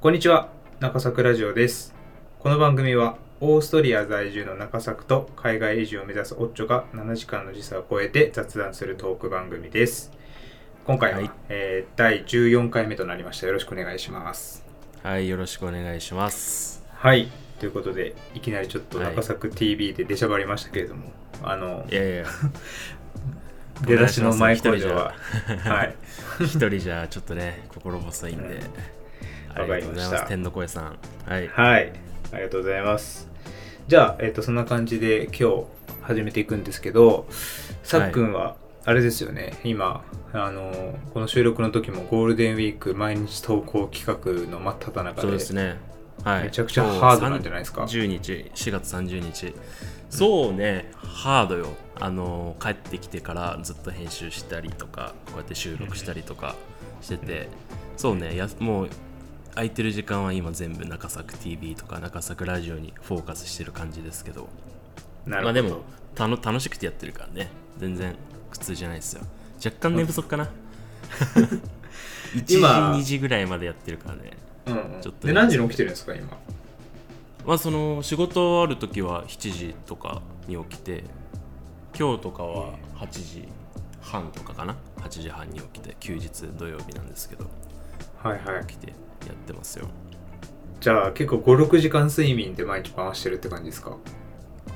こんにちは中作ラジオです。この番組はオーストリア在住の中作と海外移住を目指すオッチョが7時間の時差を超えて雑談するトーク番組です。今回は、はい。えー第14回目となりました。よろしくお願いします。はい、よろしくお願いします。はい。ということでいきなりちょっとはい。中作 TV で出しゃばりましたけれども、あのいやいや、出だしの前工場ははい。一人じゃ ちょっとね、心細いんで。うんありがとうございわかりましたます。天の声さん。はい。はい、ありがとうございます。じゃあ、えっ、と、そんな感じで今日始めていくんですけど、さっくんは、あれですよね、今、あの、この収録の時もゴールデンウィーク毎日投稿企画の真っ只中で、そうですね。はい。めちゃくちゃハードなんじゃないですか10日、4月30日。そうね、ハードよ。あの、帰ってきてからずっと編集したりとか、こうやって収録したりとかしてて、そうね、やもう、空いてる時間は今全部中作 TV とか中作ラジオにフォーカスしてる感じですけど。まあでもたの楽しくてやってるからね。全然苦痛じゃないですよ。若干寝不足かな。1時今2時ぐらいまでやってるからね。うんうん。ちょっとで、何時に起きてるんですか、今？まあその仕事ある時は7時とかに起きて今日とかは8時半とかかな。8時半に起きて休日土曜日なんですけど。はいはい。起きてやってますよじゃあ、結構5、6時間睡眠で毎日回してるって感じですか？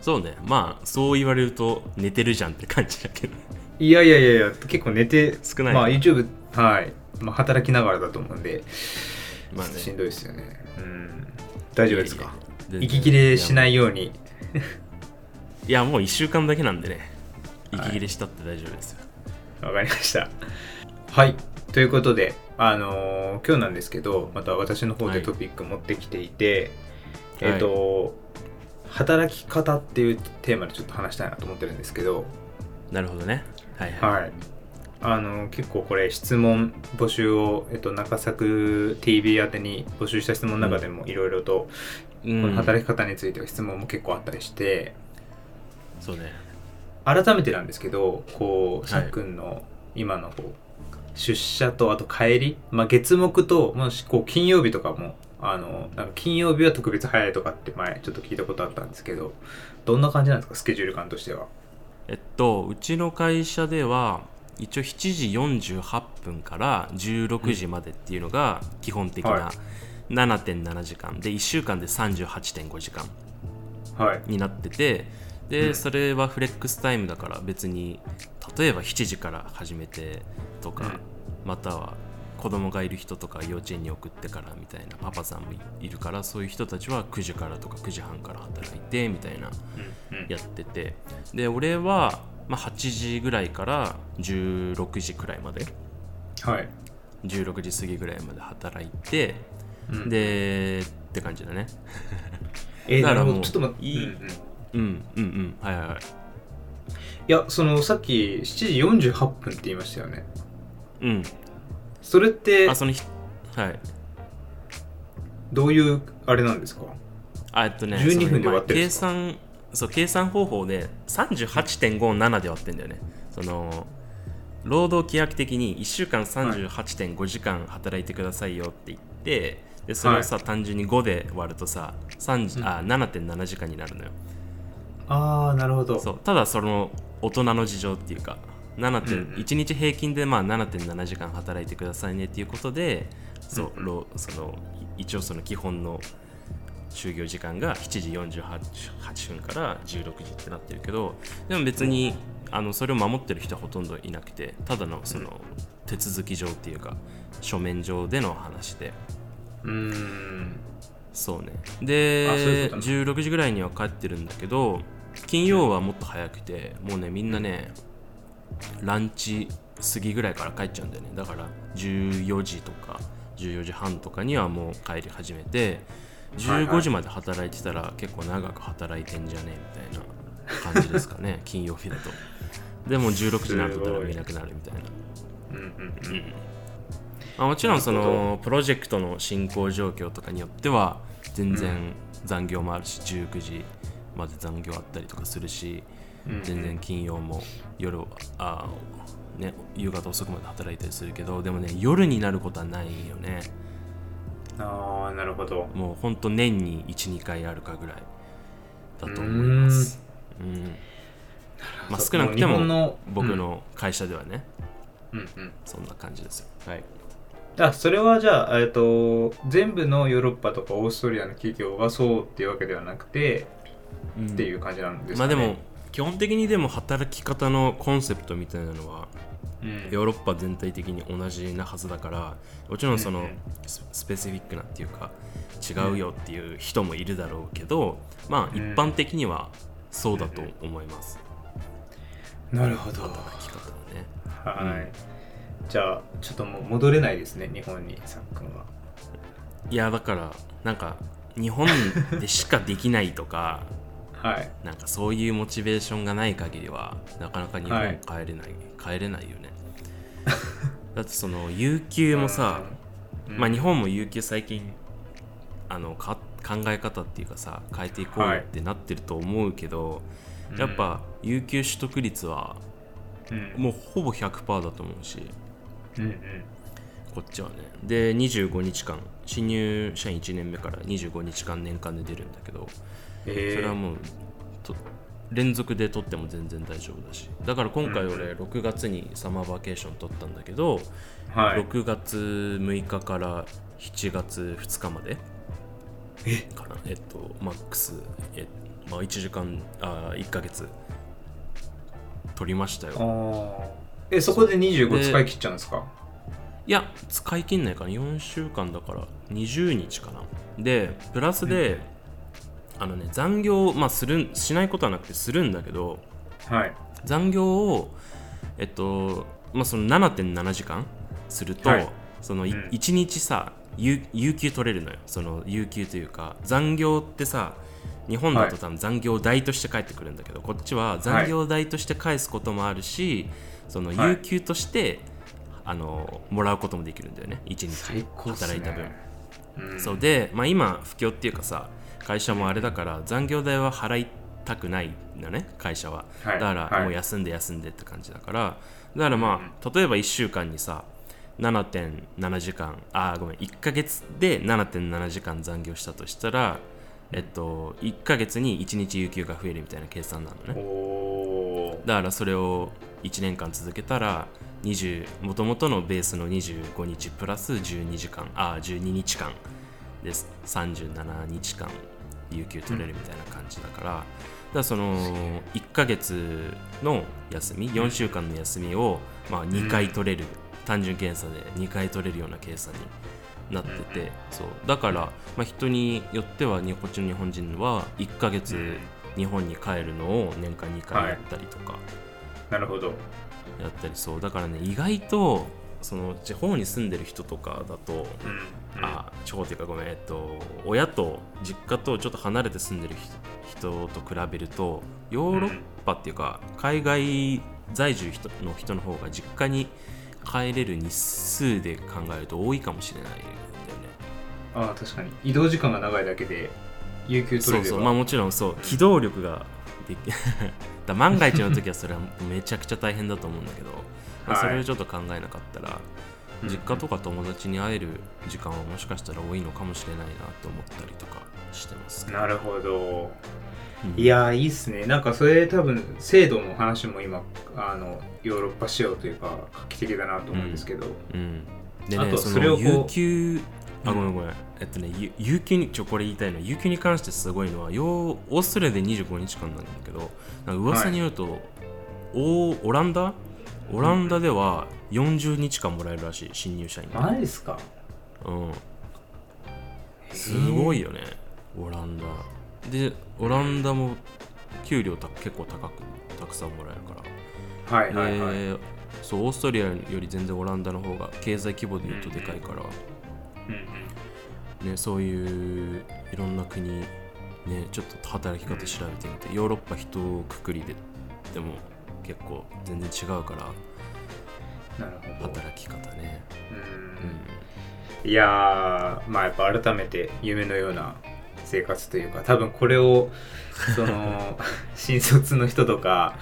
そうねまあそう言われると寝てるじゃんって感じだけどいやいやいやいや、結構寝て、少ないまあ YouTube、はい。まあ働きながらだと思うんで、まあねしんどいですよね。うん。大丈夫ですか？いやいや全然息切れしないように。いやもう1週間だけなんでねはい息切れしたって大丈夫ですよ、わかりました。はい。ということで、あのー今日なんですけど、また私の方はい。でトピック持ってきていて、はい。えっ、と、働き方っていうテーマでちょっと話したいなと思ってるんですけど、なるほどね。はいはい、はい。あの結構これ質問募集を、えっと、中作 TV 宛てに募集した質問の中でもいろいろと、うん。この働き方については質問も結構あったりして、そうね。改めてなんですけどこうはい。さっくんの今のこう出社とあと帰り、まあ、月木ともしこう金曜日とかもあのなんか金曜日は特別早いとかって前ちょっと聞いたことあったんですけどどんな感じなんですか？スケジュール感としては。えっとうちの会社では一応7時48分から16時までっていうのが基本的はな7.7時間。で1週間で38.5時間。はい。になっててで、うん。それはフレックスタイムだから別に例えば7時から始めてとか、うん。または子供がいる人とか幼稚園に送ってからみたいなパパさんもいるからそういう人たちは9時からとか9時半から働いてみたいなやってて。で俺は、まあ、8時ぐらいから16時くらいまではい、16時過ぎぐらいまで働いてうん。でって感じだね。えー、だからもうど。ちょっと待って、いい。うんうん。うんうんうん。はいはいはいいやそのさっき7時48分って言いましたよね。うん。それってあその日はい。どういうあれなんですか？あえっとね12分で終わってるんです計算そう計算方法で38.57で割ってんだよね。その労働規約的に1週間38.5時間働いてくださいよって言ってでそれをさ、単純に5で割るとさ30あ7.7時間になるのよ。ああなるほど。そうただその大人の事情っていうか7点、うんうん。1日平均でまあ7.7時間働いてくださいねっていうことでそう、うん労そのい一応その基本の就業時間が7時48分から16時ってなってるけどでも別にあのそれを守ってる人はほとんどいなくてただのその手続き上っていうか書面上での話で。うーん。そうね。でことね。16時ぐらいには帰ってるんだけど金曜はもっと早くてもうねみんなねランチ過ぎぐらいから帰っちゃうんだよね。だから14時とか14時半とかにはもう帰り始めてはいはい15時まで働いてたら結構長く働いてんじゃねみたいな感じですかね。金曜日だと。でも16時になると誰もいなくなるみたいな。うんうんうんまあ、もちろんそのプロジェクトの進行状況とかによっては全然残業もあるし、19時まで残業あったりとかするしうん。全然金曜も夜あね夕方遅くまで働いたりするけどでもね夜になることはないよね。ああなるほど。もうほんと年に12回あるかぐらいだと思います。うん。まあ、少なくてもの僕の会社ではね、うんうん。そんな感じですよ。はい。あそれはじゃあ、えっと、全部のヨーロッパとかオーストリアの企業がそうっていうわけではなくて、っていう感じなんですかね。まあでも基本的にでも働き方のコンセプトみたいなのはうん。ヨーロッパ全体的に同じなはずだからもちろんそのうんうんススペシフィックなっていうか違うよっていう人もいるだろうけどまあうん一般的にはそうだと思います。なるほど。働き方はね。はい、じゃあちょっともう戻れないですね日本にさっくんは。いやだからなんか日本でしかできないとか はい。なんかそういうモチベーションがない限りはなかなか日本はい帰れない、帰れないよね。だってその有給もさ、うん。まあ日本も有給最近あのか考え方っていうかさ変えていこうよってなってると思うけど、やっぱ有給取得率はうん。もうほぼ100%だと思うし。うんうん。こっちはね。で25日間。新入社員1年目から25日間年間で出るんだけどえーそれはもうと連続で取っても全然大丈夫だし。だから今回うん。俺6月にサマーバケーション取ったんだけど、はい。6月6日から7月2日までかな。えっとマックスえ、まあ、1時間あ1ヶ月取りましたよ。えそこで25使い切っちゃうんですか？いや使い切んないかな。4週間だから20日かな。でプラスで、あのね残業まあするんしないことはなくてするんだけどはい。残業をえっとまあその7.7時間すると、はい。そのいうん。1日さ有有給取れるのよ。その有給というか残業ってさ日本だと多分残業代として返ってくるんだけど、こっちは残業代として返すこともあるし、そのはい。有給として、あのもらうこともできるんだよね。1日働いた分、うん。そうで、まあ、今不況っていうかさ会社もあれだから残業代は払いたくないんだね会社は、はい。だからはい。もう休んで休んでって感じだから。だからまあ、例えば1週間にさ7.7時間あーごめん1ヶ月で7.7時間残業したとしたらえっと1ヶ月に1日有給が増えるみたいな計算なのね。だからそれを1年間続けたらもともとのベースの25日プラス12時間あ12日間です。37日間有給取れるみたいな感じだから,、だからその1ヶ月の休み4週間の休みを、まあ、2回取れる、単純計算で2回取れるような計算になってて、そう。だから、まあ、人によってはにこっちの日本人は1ヶ月日本に帰るのを年間2回やったりとかなるほど。やったりそう。だからね意外とその地方に住んでる人とかだと、うんあ地方っていうかごめんえっと親と実家とちょっと離れて住んでる人と比べるとヨーロッパっていうか海外在住人の人の方が実家に帰れる日数で考えると多いかもしれないんだよね。ああ確かに。移動時間が長いだけで有給取そうれれば。そうまあもちろんそう。機動力ができ だ万が一の時はそれはめちゃくちゃ大変だと思うんだけど、それをちょっと考えなかったら、実家とか友達に会える時間はもしかしたら多いのかもしれないなと思ったりとかしてますなるほど。うん。いやーいいっすね。なんかそれ多分制度の話も今あのヨーロッパ仕様というか画期的だなと思うんですけど、うん、であとねそそれを有給あうん。ごめんごめん。えっとね有有給にちょこれ言いたいのは有給に関してすごいのはヨーオーストラリアで25日間なんだけどなんか噂によると、オオランダオランダでは40日間もらえるらしい新入社員にマジっすか？うん。すごいよねオランダ。でオランダも給料た結構高くたくさんもらえるから。はいはいはい、でそうオーストリアより全然オランダの方が経済規模で言うとでかいから、うんうんね、そういういろんな国、ね、ちょっと働き方調べてみて、ヨーロッパ一くくりででも結構全然違うからなるほど。働き方ね、うん。いやーまあやっぱ改めて夢のような生活というか多分これをその 新卒の人とか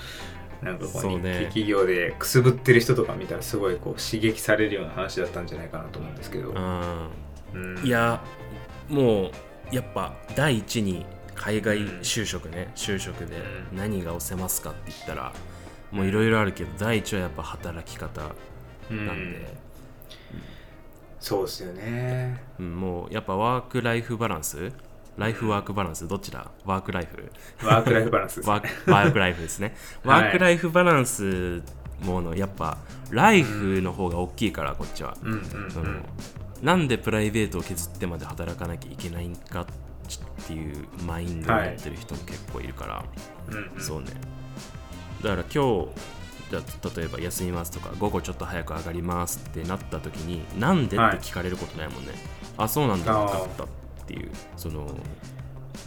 なんかこう日系企業でくすぶってる人とか見たらすごいこう刺激されるような話だったんじゃないかなと思うんですけど、うん、うん。うん。いやもうやっぱ第一に海外就職ね、就職でうん。何が押せますかって言ったらもういろいろあるけど第一はやっぱ働き方うんなん。で、そうですよね。うんもうやっぱワークライフバランス？ライフワークバランス？どっちだ？ワークライフ？ワークライフバランスですね。ワークワークライフですね。はい。ワークライフバランスものやっぱライフの方が大きいからこっちは、うんうんそのなんでプライベートを削ってまで働かなきゃいけないんかっていうマインドを持ってる人も結構いるから、うんうん。そうねだから今日じゃあ例えば休みますとか午後ちょっと早く上がりますってなった時になんでってはい聞かれることないもんね、あそうなんだ分かったっていうその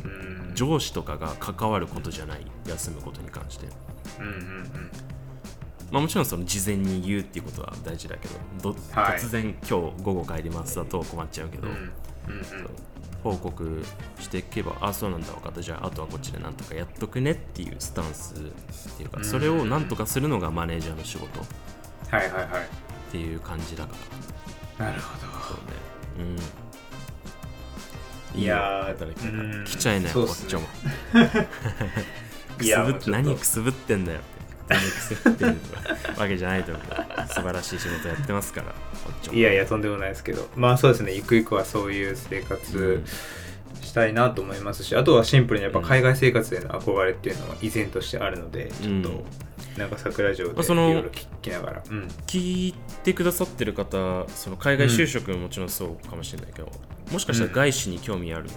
うん。上司とかが関わることじゃない休むことに関して。うんうんうんまあもちろんその事前に言うっていうことは大事だけどどはい突然今日午後帰りますだと困っちゃうけど、うんうん報告していけばあそうなんだ分かった。じゃああとはこっちでなんとかやっとくねっていうスタンスっていうかうん。それをなんとかするのがマネージャーの仕事。っはいはいはい。ていう感じだから。なるほそうね。うん。いやーき来ちゃいなよこっちも。くすぶっ何くすぶってんだよって。何くすぶってんわけじゃないと思う。素晴らしい仕事やってますからいやいやとんでもないですけど。まあそうですねゆくゆくはそういう生活したいなと思いますし、あとはシンプルにやっぱ海外生活への憧れっていうのは依然としてあるのでちょっとなんか桜城でいあそのろいろ聞きながら、うん、聞いてくださってる方その海外就職ももちろんそうかもしれないけど、もしかしたら外資に興味ある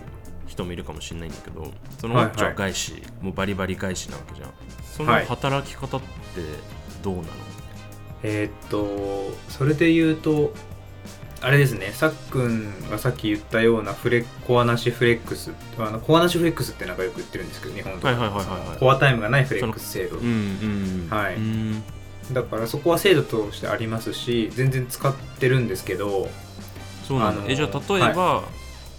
人もいるかもしれないんだけどそのはいマッチは外資、もうバリバリ外資なわけじゃん。そのはい。働き方ってどうなの、えーっとそれで言うとあれですねさっくんがさっき言ったようなフレコアなしフレックスあのコアなしフレックスってなんかよく言ってるんですけど日本とか。はいはいはいコアタイムがないフレックス制度。うんはい。うん。だからそこは制度としてありますし全然使ってるんですけどそうなんだ、あのえじゃあ例えば、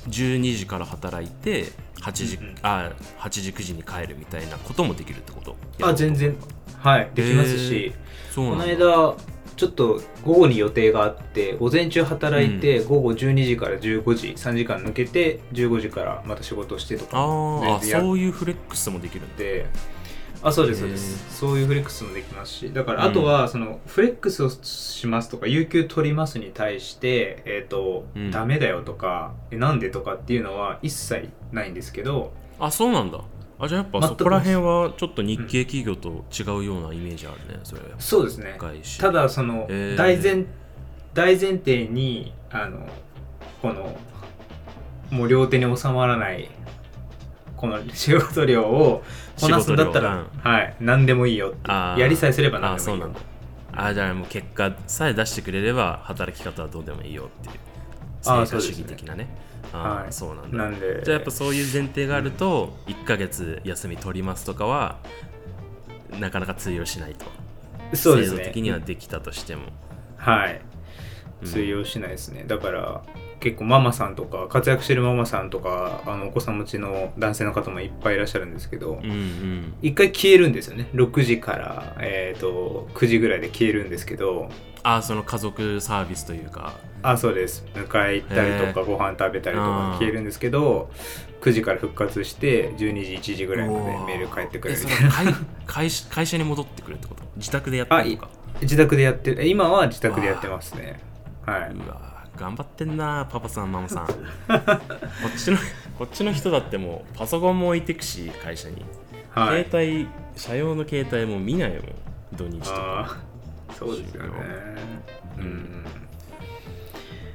12時から働いて8時,、うんうん。あ8時9時に帰るみたいなこともできるってこと？あ全然。はいできますし、この間ちょっと午後に予定があって午前中働いて、午後12時から15時3時間抜けて15時からまた仕事をしてとか。あーあそういうフレックスもできるんだ。てあそうですそうでへすそういうフレックスもできますし。だからあとはそのフレックスをしますとか有給取りますに対してえっ、と、うん。ダメだよとかえなんでとかっていうのは一切ないんですけどあそうなんだ。あじゃあやっぱそこら辺はちょっと日系企業と違うようなイメージあるねそれは。やっぱそうですね。ただそのへー。大前大前提にあのこのもう両手に収まらないこの仕事量をこなすんだったら、仕はい何でもいいよって。やりさえすればあ何でもいいよ。そうなんだ。あじゃあもう結果さえ出してくれれば働き方はどうでもいいよっていう成果主義的なね。あはい。ーそうなんだ。なんで。じゃあやっぱそういう前提があると1ヶ月休み取りますとかはなかなか通用しないと。そうですね。制度的にはできたとしても。はい。うん。通用しないですね、だから結構ママさんとか活躍してるママさんとかあのお子さん持ちの男性の方もいっぱいいらっしゃるんですけど、うんうん。一回消えるんですよね。6時から、えー、と9時ぐらいで消えるんですけどあその家族サービスというか。あそうです。迎え行ったりとへかご飯食べたりとか消えるんですけど9時から復活して12時1時ぐらいまでメール返ってくるみたいな。れ会会社に戻ってくるってこと？自宅でやってるのか。自宅でやってえ今は自宅でやってますね。はい。うわ頑張ってんなパパさんママさん。こっちのこっちの人だってもうパソコンも置いてくし会社に、はい。携帯社用の携帯も見ないもん土日とか。そうですよね。うん。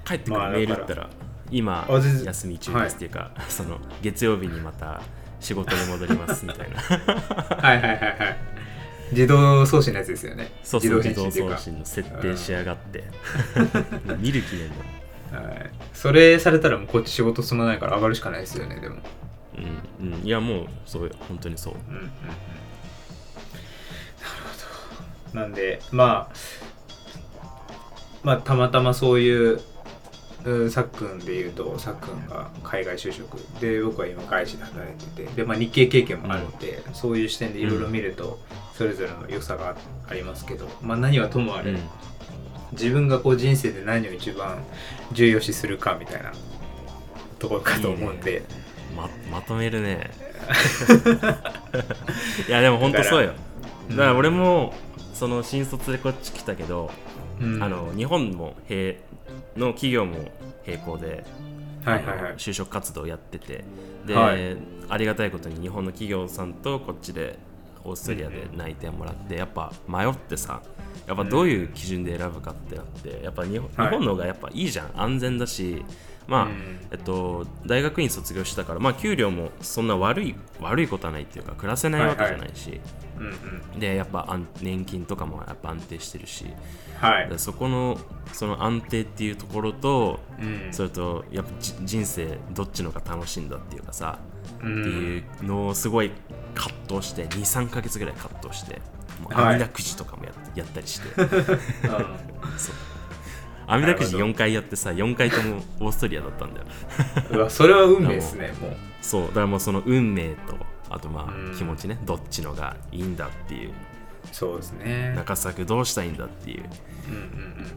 帰ってくるまあメール打ったら今休み中ですっていうか、その月曜日にまた仕事に戻りますみたいな。はいはいはいはい自動送信のやつですよね。そうそう自動送信の設定しやがって。見る気ねえんだはい、それされたらもうこっち仕事進まないから上がるしかないですよねでも。うんうん。いやもうそう本当にそう。うんうんうん。なるほど。なんでまあまあたまたまそういううんさっくんで言うとさっくんが海外就職。で僕は今外資で働いてて。で、まあ、日系経験もあるので、そういう視点でいろいろ見るとそれぞれの良さがありますけど、まあ、何はともあれ、うん。自分がこう人生で何を一番重要視するかみたいなところかと思うんで。ままとめるね。いやでも本当そうよ。だから俺もその新卒でこっち来たけど、うん。あの日本も並の企業も並行で、はいはいはい。就職活動やってて。で、はい。ありがたいことに日本の企業さんとこっちでオーストリアで内定もらって、やっぱ迷ってさやっぱどういう基準で選ぶかってなってやっぱ日本,、はい。日本の方がやっぱいいじゃん安全だしまあ、うんえっと、大学院卒業したから、まあ、給料もそんな悪い悪いことはないっていうか暮らせないわけじゃないし、うんうん。でやっぱ安年金とかもやっぱ安定してるしはい。でそこのその安定っていうところとうん。それとやっぱじ人生どっちのが楽しいんだっていうかさ、うん。っていうのをすごい葛藤して23か月ぐらい葛藤してもうはい。網だくじとかもや,、やったりして。うんそう。網だくじなるほ4回やってさ4回ともオーストリアだったんだよ。うわそれは運命ですねもう。そう。だからもうその運命とあとまうん。あ気持ちね。どっちのがいいんだっていう。そうですね。中作どうしたいんだっていう。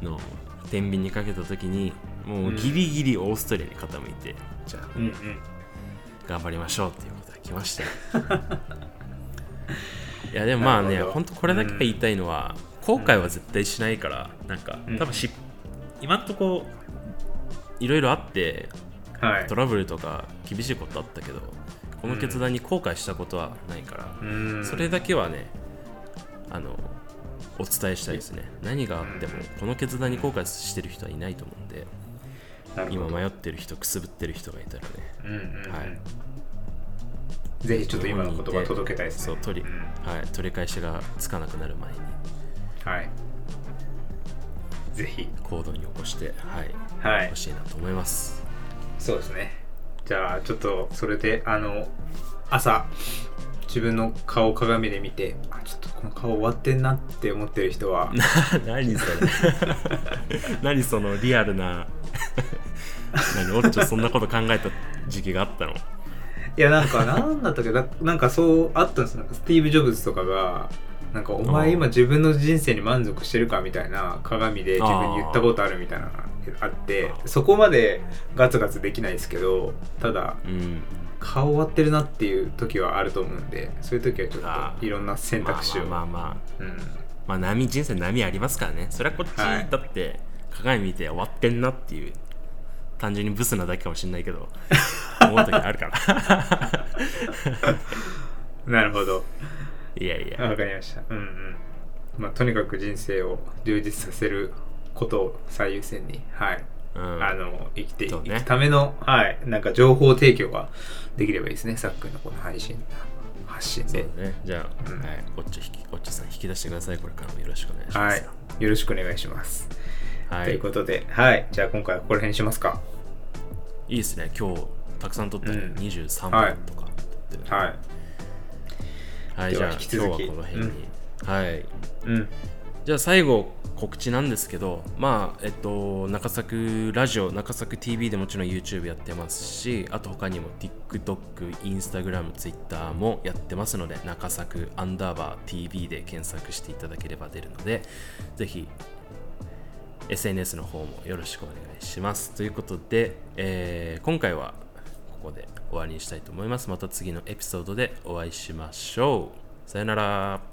のを天秤にかけた時にもうギリギリオーストリアに傾いて、じゃあうんうん。頑張りましょうっていう来ましたよ。いやでもまあね本当これだけ言いたいのは、後悔は絶対しないからなんかうん。多分し、今んとこいろいろあってはい。トラブルとか厳しいことあったけどこの決断に後悔したことはないから、うん。それだけはねあのお伝えしたいですね。何があってもこの決断に後悔してる人はいないと思うんで今迷ってる人くすぶってる人がいたらね。うんうんうん。はいぜひちょっと今の言葉届けたいですね。そう取り,、ん。はい、取り返しがつかなくなる前に。はい。ぜひ。行動に起こしてはいはい。欲しいなと思います。そうですね。じゃあちょっとそれであの朝自分の顔を鏡で見てあちょっとこの顔終わってんなって思ってる人は。何それ。何そのリアルな。何オッチョそんなこと考えた時期があったのいやなんかなんだったっけ？ななんかそうあったんですなんかスティーブ・ジョブズとかがなんかお前今自分の人生に満足してるかみたいな鏡で自分に言ったことあるみたいなのがあってそこまでガツガツできないですけどただうん。顔終わってるなっていう時はあると思うんでそういう時はちょっといろんな選択肢を。まあまあまあまあ。うん。まあ波人生波ありますからね。それはこっちはい。だって鏡見て終わってんなっていう単純にブスなだけかもしれないけど 思う時あるから。なるほど。いやいや。わかりました。うんうん。まあとにかく人生を充実させることを最優先にはい。うん。あの生きていくための、はい、なんか情報提供ができればいいですね、さっくんのこの配信、発信そうね。じゃあ、うん。はい、こっち引きこっちさん引き出してください。これからもよろしくお願いしまはい。す、よろしくお願いします。はい。ということで、はい、じゃあ今回はここら辺にしますか。いいですね。今日たくさん撮ったね、うん。23はい。分とか撮ってる。ねはい。はい、じゃあ今日はこの辺に、はい。うん。じゃあ最後告知なんですけどまあえっと中作ラジオ中作 TV でもちろん YouTube やってますしあと他にも TikTok、Instagram、Twitter もやってますので中作アンダーバー TV で検索していただければ出るのでぜひ SNS の方もよろしくお願いします。ということで、えー今回はここで終わりにしたいと思います。また次のエピソードでお会いしましょう。さよなら。